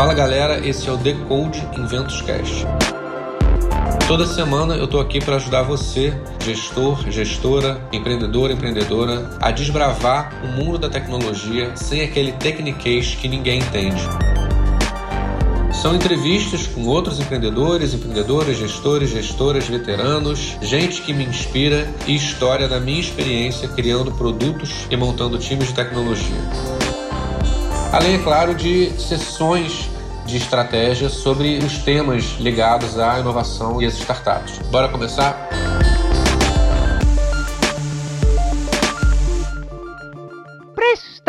Fala galera, esse é o Decode Inventos Cast. Toda semana eu estou aqui para ajudar você, gestor, gestora, empreendedor, empreendedora, a desbravar o mundo da tecnologia sem aquele techniquez que ninguém entende. São entrevistas com outros empreendedores, empreendedoras, gestores, gestoras, veteranos, gente que me inspira e história da minha experiência criando produtos e montando times de tecnologia. Além, é claro, de sessões de estratégia sobre os temas ligados à inovação e às startups. Bora começar?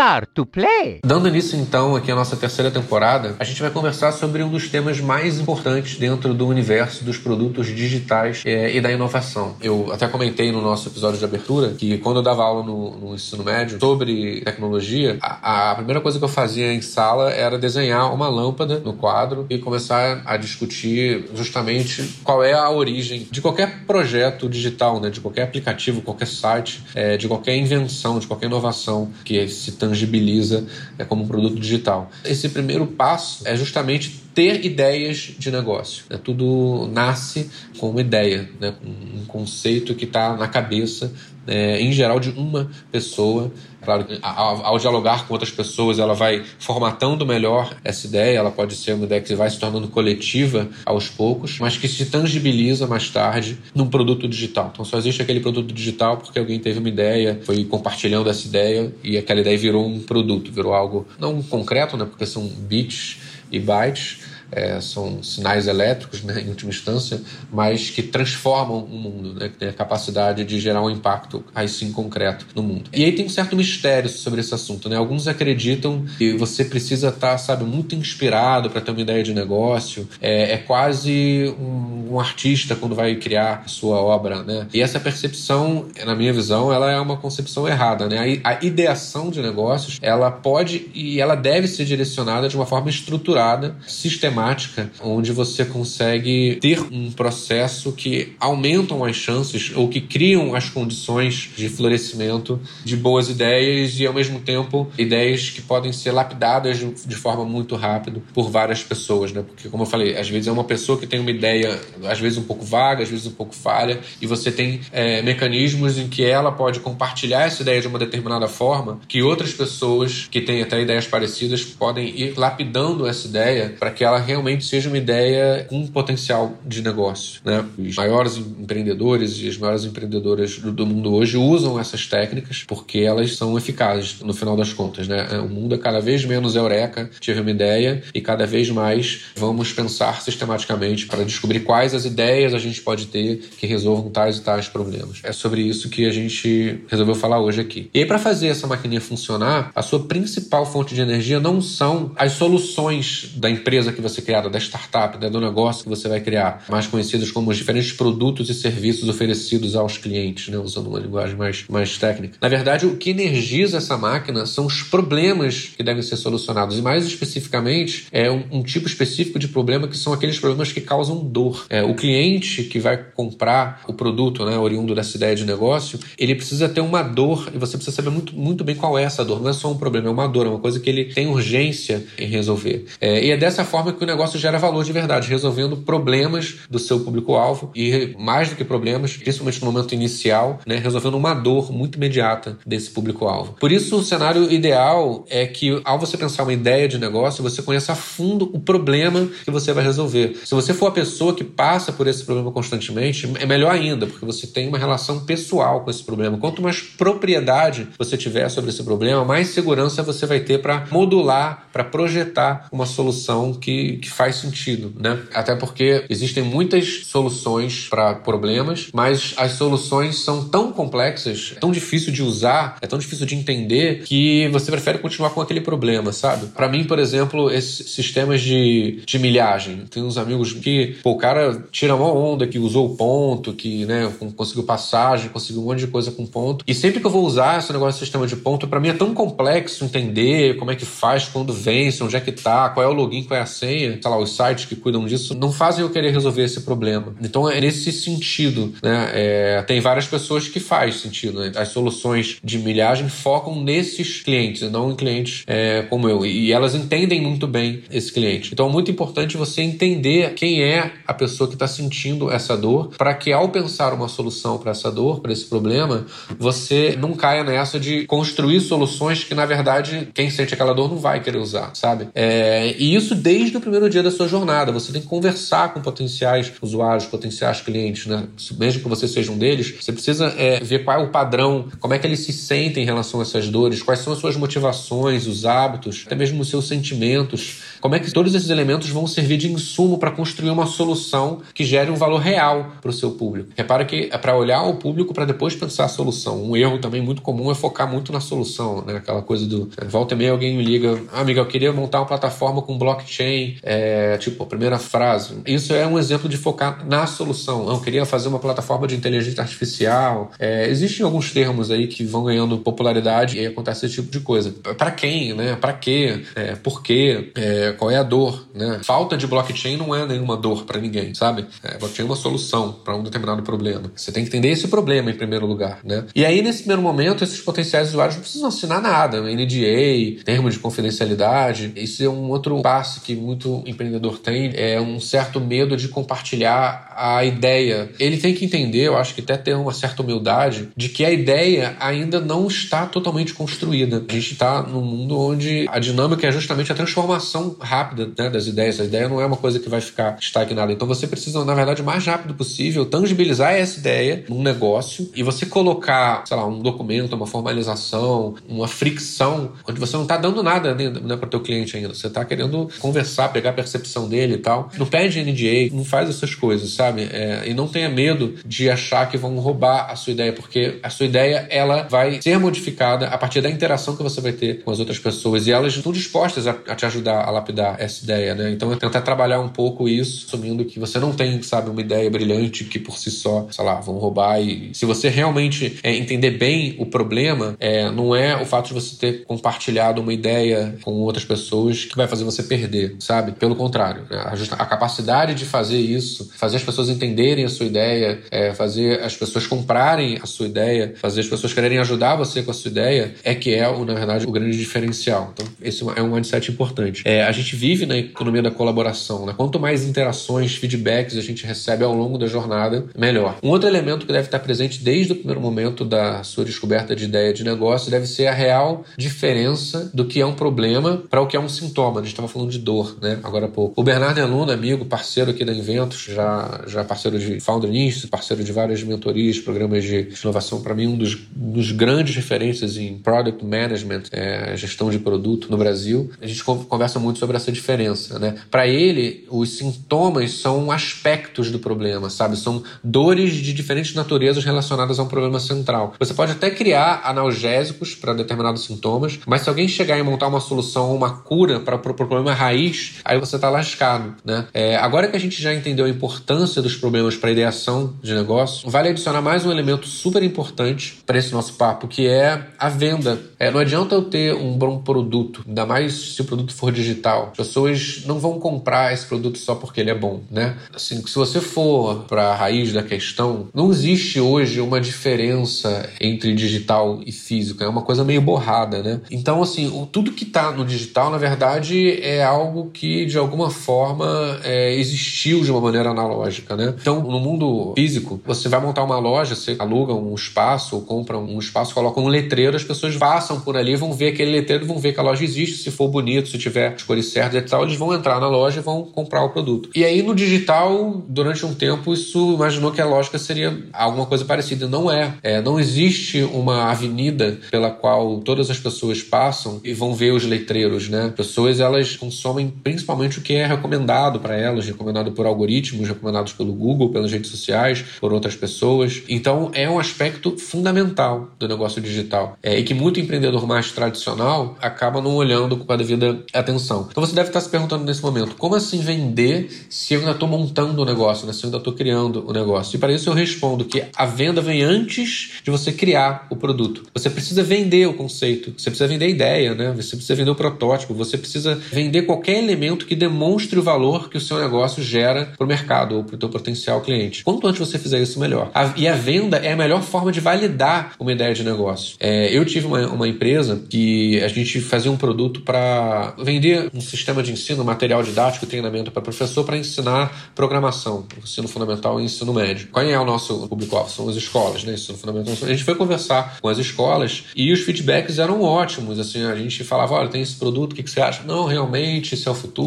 Start to Play. Dando início então aqui à nossa terceira temporada, a gente vai conversar sobre um dos temas mais importantes dentro do universo dos produtos digitais é, e da inovação. Eu até comentei no nosso episódio de abertura que quando eu dava aula no, no ensino médio sobre tecnologia, a, a, primeira coisa que eu fazia em sala era desenhar uma lâmpada no quadro e começar a discutir justamente qual é a origem de qualquer projeto digital, né, de qualquer aplicativo, qualquer site, é, de qualquer invenção, de qualquer inovação que se tangibiliza é, como um produto digital. Esse primeiro passo é justamente ter ideias de negócio. Né? Tudo nasce com uma ideia, né? um conceito que está na cabeça, é, em geral, de uma pessoa. Claro que ao, ao, dialogar com outras pessoas, ela vai formatando melhor essa ideia. Ela pode ser uma ideia que vai se tornando coletiva aos poucos, mas que se tangibiliza mais tarde num produto digital. Então, só existe aquele produto digital porque alguém teve uma ideia, foi compartilhando essa ideia e aquela ideia virou um produto, virou algo não concreto, né? Porque são bits e bytes, é, são sinais elétricos, né, em última instância, mas que transformam o mundo, né, que tem a capacidade de gerar um impacto, aí sim, concreto no mundo. E aí tem um certo mistério sobre esse assunto. Né? Alguns acreditam que você precisa estar, sabe, muito inspirado para ter uma ideia de negócio. É, é quase um, um, artista quando vai criar sua obra. Né? E essa percepção, na minha visão, ela é uma concepção errada. Né? A, a ideação de negócios, ela pode e ela deve ser direcionada de uma forma estruturada, sistemática, matemática, onde você consegue ter um processo que aumentam as chances ou que criam as condições de florescimento de boas ideias e, ao mesmo tempo, ideias que podem ser lapidadas de forma muito rápida por várias pessoas, né? Porque, como eu falei, às vezes é uma pessoa que tem uma ideia, às vezes um pouco vaga, às vezes um pouco falha, e você tem é, mecanismos em que ela pode compartilhar essa ideia de uma determinada forma que outras pessoas que têm até ideias parecidas podem ir lapidando essa ideia para que ela realmente seja uma ideia com potencial de negócio. Né? Os maiores empreendedores e as maiores empreendedoras do, mundo hoje usam essas técnicas porque elas são eficazes no final das contas. Né? O mundo é cada vez menos eureka, tive uma ideia, e cada vez mais vamos pensar sistematicamente para descobrir quais as ideias a gente pode ter que resolvam tais e tais problemas. É sobre isso que a gente resolveu falar hoje aqui. E para fazer essa maquininha funcionar, a sua principal fonte de energia não são as soluções da empresa que você criada, da startup, né, do negócio que você vai criar, mais conhecidos como os diferentes produtos e serviços oferecidos aos clientes, né, usando uma linguagem mais, mais técnica. Na verdade, o que energiza essa máquina são os problemas que devem ser solucionados, e mais especificamente, é um, um tipo específico de problema que são aqueles problemas que causam dor. É, o cliente que vai comprar o produto, né, oriundo dessa ideia de negócio, ele precisa ter uma dor, e você precisa saber muito, muito bem qual é essa dor. Não é só um problema, é uma dor, é uma coisa que ele tem urgência em resolver. É, e é dessa forma que o negócio gera valor de verdade, resolvendo problemas do seu público-alvo e, mais do que problemas, principalmente no momento inicial, né, resolvendo uma dor muito imediata desse público-alvo. Por isso, o cenário ideal é que, ao você pensar uma ideia de negócio, você conheça a fundo o problema que você vai resolver. Se você for a pessoa que passa por esse problema constantemente, é melhor ainda, porque você tem uma relação pessoal com esse problema. Quanto mais propriedade você tiver sobre esse problema, mais segurança você vai ter para modular, para projetar uma solução que, que faz sentido, né? Até porque existem muitas soluções para problemas, mas as soluções são tão complexas, é tão difícil de usar, é tão difícil de entender que você prefere continuar com aquele problema, sabe? Para mim, por exemplo, esses sistemas de, de milhagem. Tem uns amigos que, pô, o cara tira uma onda que usou o ponto, que, né, conseguiu passagem, conseguiu um monte de coisa com ponto. E sempre que eu vou usar esse negócio de sistema de ponto, para mim é tão complexo entender como é que faz, quando vence, onde é que tá, qual é o login, qual é a senha tenha, sei lá, os sites que cuidam disso, não fazem eu querer resolver esse problema. Então é nesse sentido, né? É, tem várias pessoas que faz sentido. Né? As soluções de milhagem focam nesses clientes, não em clientes é, como eu. E elas entendem muito bem esse cliente. Então é muito importante você entender quem é a pessoa que está sentindo essa dor, para que ao pensar uma solução para essa dor, para esse problema, você não caia nessa de construir soluções que, na verdade, quem sente aquela dor não vai querer usar, sabe? É, e isso desde o primeiro dia da sua jornada. Você tem que conversar com potenciais usuários, potenciais clientes, né? Mesmo que você seja um deles, você precisa é, ver qual é o padrão, como é que eles se sentem em relação a essas dores, quais são as suas motivações, os hábitos, até mesmo os seus sentimentos como é que todos esses elementos vão servir de insumo para construir uma solução que gere um valor real para o seu público? Repara que é para olhar o público para depois pensar a solução. Um erro também muito comum é focar muito na solução, né? Aquela coisa do é, volta e meia alguém me liga, ah, amiga, eu queria montar uma plataforma com blockchain, é, tipo, a primeira frase. Isso é um exemplo de focar na solução. Eu queria fazer uma plataforma de inteligência artificial. É, existem alguns termos aí que vão ganhando popularidade e aí acontece esse tipo de coisa. Para quem, né? Para quê? É, por quê? É, qual é a dor, né? Falta de blockchain não é nenhuma dor para ninguém, sabe? É, blockchain é uma solução para um determinado problema. Você tem que entender esse problema em primeiro lugar, né? E aí, nesse primeiro momento, esses potenciais usuários não precisam assinar nada, NDA, termo de confidencialidade. Isso é um outro passo que muito empreendedor tem, é um certo medo de compartilhar a ideia. Ele tem que entender, eu acho que até ter uma certa humildade, de que a ideia ainda não está totalmente construída. A gente está num mundo onde a dinâmica é justamente a transformação rápida né, das ideias. A ideia não é uma coisa que vai ficar estagnada. Então você precisa, na verdade, o mais rápido possível, tangibilizar essa ideia num negócio e você colocar, sei lá, um documento, uma formalização, uma fricção, onde você não está dando nada né, para o teu cliente ainda. Você está querendo conversar, pegar a percepção dele e tal. Não pede NDA, não faz essas coisas, sabe? É, e não tenha medo de achar que vão roubar a sua ideia, porque a sua ideia ela vai ser modificada a partir da interação que você vai ter com as outras pessoas e elas estão dispostas a, a te ajudar a lapidar essa ideia, né? Então, tentar trabalhar um pouco isso, assumindo que você não tem, sabe, uma ideia brilhante que por si só, sei lá, vão roubar. E se você realmente é, entender bem o problema, é, não é o fato de você ter compartilhado uma ideia com outras pessoas que vai fazer você perder, sabe? Pelo contrário, né? a, a, capacidade de fazer isso, fazer as pessoas entenderem a sua ideia, é, fazer as pessoas comprarem a sua ideia, fazer as pessoas quererem ajudar você com a sua ideia, é que é, na verdade, o grande diferencial. Então, esse é um mindset importante. É, a gente vive na economia da colaboração. Né? Quanto mais interações, feedbacks a gente recebe ao longo da jornada, melhor. Um outro elemento que deve estar presente desde o primeiro momento da sua descoberta de ideia de negócio deve ser a real diferença do que é um problema para o que é um sintoma. A gente estava falando de dor, né? Agora há pouco. O Bernardo é aluno, amigo, parceiro aqui da Inventos, já, já parceiro de Founder Institute, parceiro de várias mentorias, programas de inovação. Para mim, um dos, dos grandes referências em product management, é, gestão de produto no Brasil. A gente conversa muito sobre essa diferença, né? Para ele, os sintomas são aspectos do problema, sabe? São dores de diferentes naturezas relacionadas a um problema central. Você pode até criar analgésicos para determinados sintomas, mas se alguém chegar e montar uma solução uma cura para o pro problema raiz, aí você está lascado, né? É, agora que a gente já entendeu a importância dos problemas para a ideação de negócio, vale adicionar mais um elemento super importante para esse nosso papo, que é a venda. É, não adianta eu ter um bom produto, ainda mais se o produto for digital as pessoas não vão comprar esse produto só porque ele é bom, né? Assim, se você for para a raiz da questão, não existe hoje uma diferença entre digital e físico, é uma coisa meio borrada, né? Então, assim, tudo que está no digital, na verdade, é algo que de alguma forma é, existiu de uma maneira analógica, né? Então, no mundo físico, você vai montar uma loja, você aluga um espaço ou compra um espaço, coloca um letreiro, as pessoas passam por ali, vão ver aquele letreiro, vão ver que a loja existe, se for bonito, se tiver escolha certa e tal, eles vão entrar na loja e vão comprar o produto. E aí no digital, durante um tempo, isso imaginou que a lógica seria alguma coisa parecida. Não é. é não existe uma avenida pela qual todas as pessoas passam e vão ver os letreiros, né? Pessoas elas consomem principalmente o que é recomendado para elas, recomendado por algoritmos, recomendados pelo Google, pelas redes sociais, por outras pessoas. Então é um aspecto fundamental do negócio digital. É, e que muito empreendedor mais tradicional acaba não olhando com a devida atenção. Então você deve estar se perguntando nesse momento: como assim vender se eu ainda estou montando o negócio, né? se eu ainda estou criando o negócio? E para isso eu respondo que a venda vem antes de você criar o produto. Você precisa vender o conceito, você precisa vender a ideia, né? você precisa vender o protótipo, você precisa vender qualquer elemento que demonstre o valor que o seu negócio gera para o mercado ou para o teu potencial cliente. Quanto antes você fizer isso, melhor. A, e a venda é a melhor forma de validar uma ideia de negócio. É, eu tive uma, uma empresa que a gente fazia um produto para vender um sistema de ensino, material didático, treinamento para professor para ensinar programação, ensino fundamental e ensino médio. Qual é o nosso público-alvo? São as escolas, né? Ensino fundamental. A gente foi conversar com as escolas e os feedbacks eram ótimos. Assim, a gente falava, olha, tem esse produto, o que, que você acha? Não, realmente, esse é o futuro,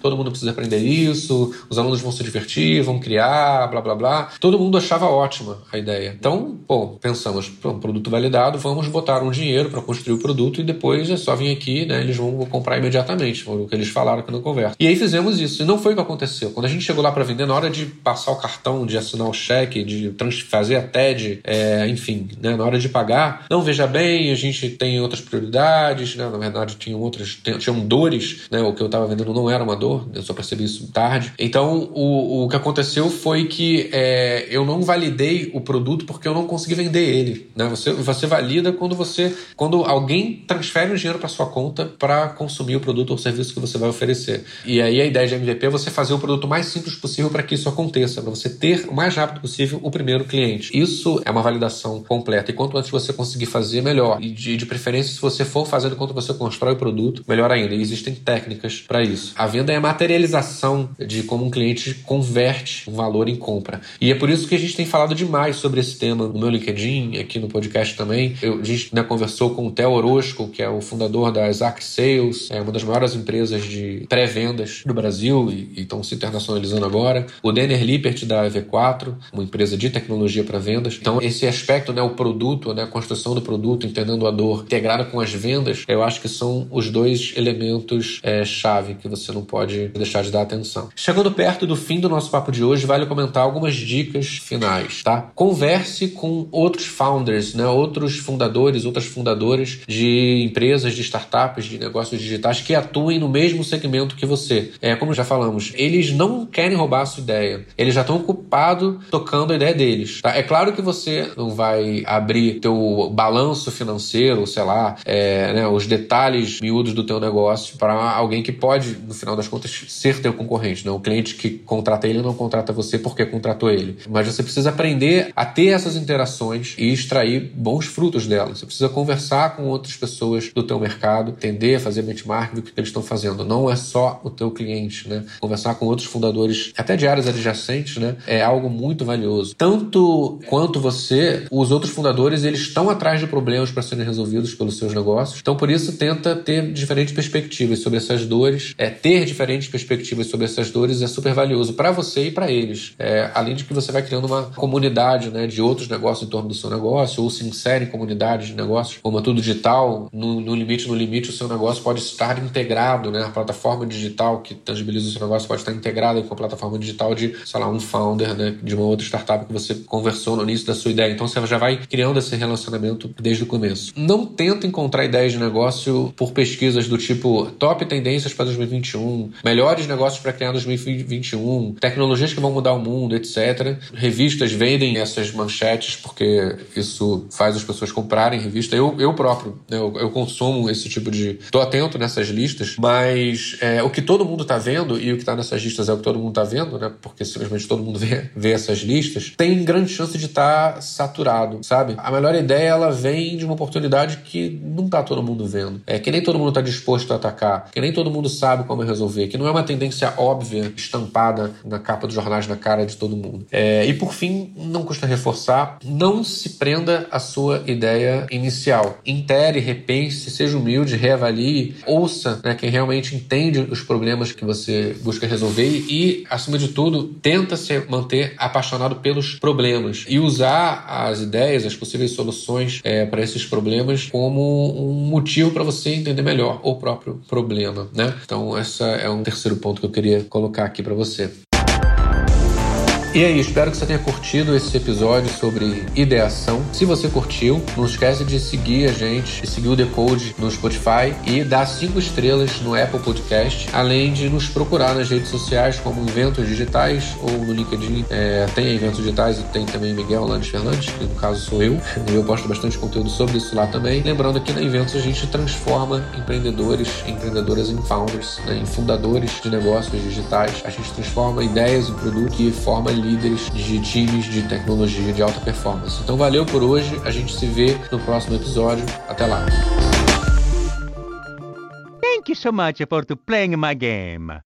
todo mundo precisa aprender isso, os alunos vão se divertir, vão criar, blá blá blá. Todo mundo achava ótima a ideia. Então, bom, pensamos, pô, produto validado, vamos botar um dinheiro para construir o produto e depois é só vir aqui, né? Eles vão comprar imediatamente, o que eles falaram que não conversa. E aí fizemos isso. E não foi o que aconteceu. Quando a gente chegou lá para vender, na hora de passar o cartão, de assinar o cheque, de fazer a TED, é, enfim, né? na hora de pagar, não veja bem, a gente tem outras prioridades, né? Na verdade, tinham outras, tinham dores, né? O que eu estava vendendo não era uma dor, eu só percebi isso tarde. Então, o, o que aconteceu foi que é, eu não validei o produto porque eu não consegui vender ele, né? Você, você valida quando você, quando alguém transfere o dinheiro para sua conta para consumir o produto ou serviço que você vai oferecer. E aí a ideia de MVP é você fazer o produto mais simples possível para que isso aconteça, para você ter o mais rápido possível o primeiro cliente. Isso é uma validação completa. E quanto antes você conseguir fazer, melhor. E de, de preferência, se você for fazendo enquanto você constrói o produto, melhor ainda. E existem técnicas para isso. A venda é a materialização de como um cliente converte um valor em compra. E é por isso que a gente tem falado demais sobre esse tema no meu LinkedIn, aqui no podcast também. Eu, a gente né, conversou com o Theo Orozco, que é o fundador da Isaac Sales, é uma das maiores empresas de pré-vendas do Brasil e estão se internacionalizando agora. O Denner Lippert da EV4, uma empresa de tecnologia para vendas. Então, esse aspecto, né, o produto, né, a construção do produto, entendendo a dor, integrada com as vendas, eu acho que são os dois elementos é, chave que você não pode deixar de dar atenção. Chegando perto do fim do nosso papo de hoje, vale comentar algumas dicas finais, tá? Converse com outros founders, né, outros fundadores, outras fundadoras de empresas, de startups, de negócios digitais que atuem no mesmo segmento que você. É, como já falamos, eles não querem roubar a sua ideia. Eles já estão ocupados tocando a ideia deles. Tá? É claro que você não vai abrir teu balanço financeiro, sei lá, é, né, os detalhes miúdos do teu negócio para alguém que pode, no final das contas, ser teu concorrente. Não? O cliente que contrata ele não contrata você porque contratou ele. Mas você precisa aprender a ter essas interações e extrair bons frutos delas. Você precisa conversar com outras pessoas do teu mercado, entender, fazer benchmark do que eles estão fazendo. Não é só o teu cliente, né? Conversar com outros fundadores, até de áreas adjacentes, né? É algo muito valioso. Tanto quanto você, os outros fundadores, eles estão atrás de problemas para serem resolvidos pelos seus negócios. Então, por isso, tenta ter diferentes perspectivas sobre essas dores. É, ter diferentes perspectivas sobre essas dores é super valioso para você e para eles. É, além de que você vai criando uma comunidade né, de outros negócios em torno do seu negócio, ou se insere em comunidades de negócios, como é tudo digital, no, no limite, no limite, o seu negócio pode estar integrado, né? A plataforma digital que tangibiliza o seu negócio pode estar integrada com a plataforma digital de, sei lá, um founder, né? De uma outra startup que você conversou no início da sua ideia. Então você já vai criando esse relacionamento desde o começo. Não tenta encontrar ideias de negócio por pesquisas do tipo top tendências para 2021, melhores negócios para criar 2021, tecnologias que vão mudar o mundo, etc. Revistas vendem essas manchetes porque isso faz as pessoas comprarem revista. Eu, eu próprio, né? eu, eu consumo esse tipo de. Estou atento nessas listas, mas é, o que todo mundo está vendo e o que está nessas listas é o que todo mundo está vendo, né? Porque simplesmente todo mundo vê, vê essas listas, tem grande chance de estar tá saturado, sabe? A melhor ideia ela vem de uma oportunidade que não está todo mundo vendo. É que nem todo mundo está disposto a atacar, que nem todo mundo sabe como resolver, que não é uma tendência óbvia estampada na capa dos jornais na cara de todo mundo. É, e por fim, não custa reforçar, não se prenda à sua ideia inicial. Intere, repense, seja humilde, reavalie, ouça né, quem realmente entende os problemas que você busca resolver e, acima de tudo, tenta se manter apaixonado pelos problemas e usar as ideias, as possíveis soluções é, para esses problemas como um motivo para você entender melhor o próprio problema, né? Então, esse é um terceiro ponto que eu queria colocar aqui para você. E aí, espero que você tenha curtido esse episódio sobre ideação. Se você curtiu, não esquece de seguir a gente, seguir o Decode no Spotify e dar cinco estrelas no Apple Podcast, além de nos procurar nas redes sociais como Inventos Digitais ou no LinkedIn. É, tem Eventos Digitais e tem também Miguel Landes Fernandes, que no caso sou eu. Eu posto bastante conteúdo sobre isso lá também. Lembrando que na Inventos a gente transforma empreendedores empreendedoras em founders, né, em fundadores de negócios digitais. A gente transforma ideias em produto e forma líderes de times de tecnologia de alta performance. Então valeu por hoje, a gente se vê no próximo episódio. Até lá. Thank you so much for playing my game.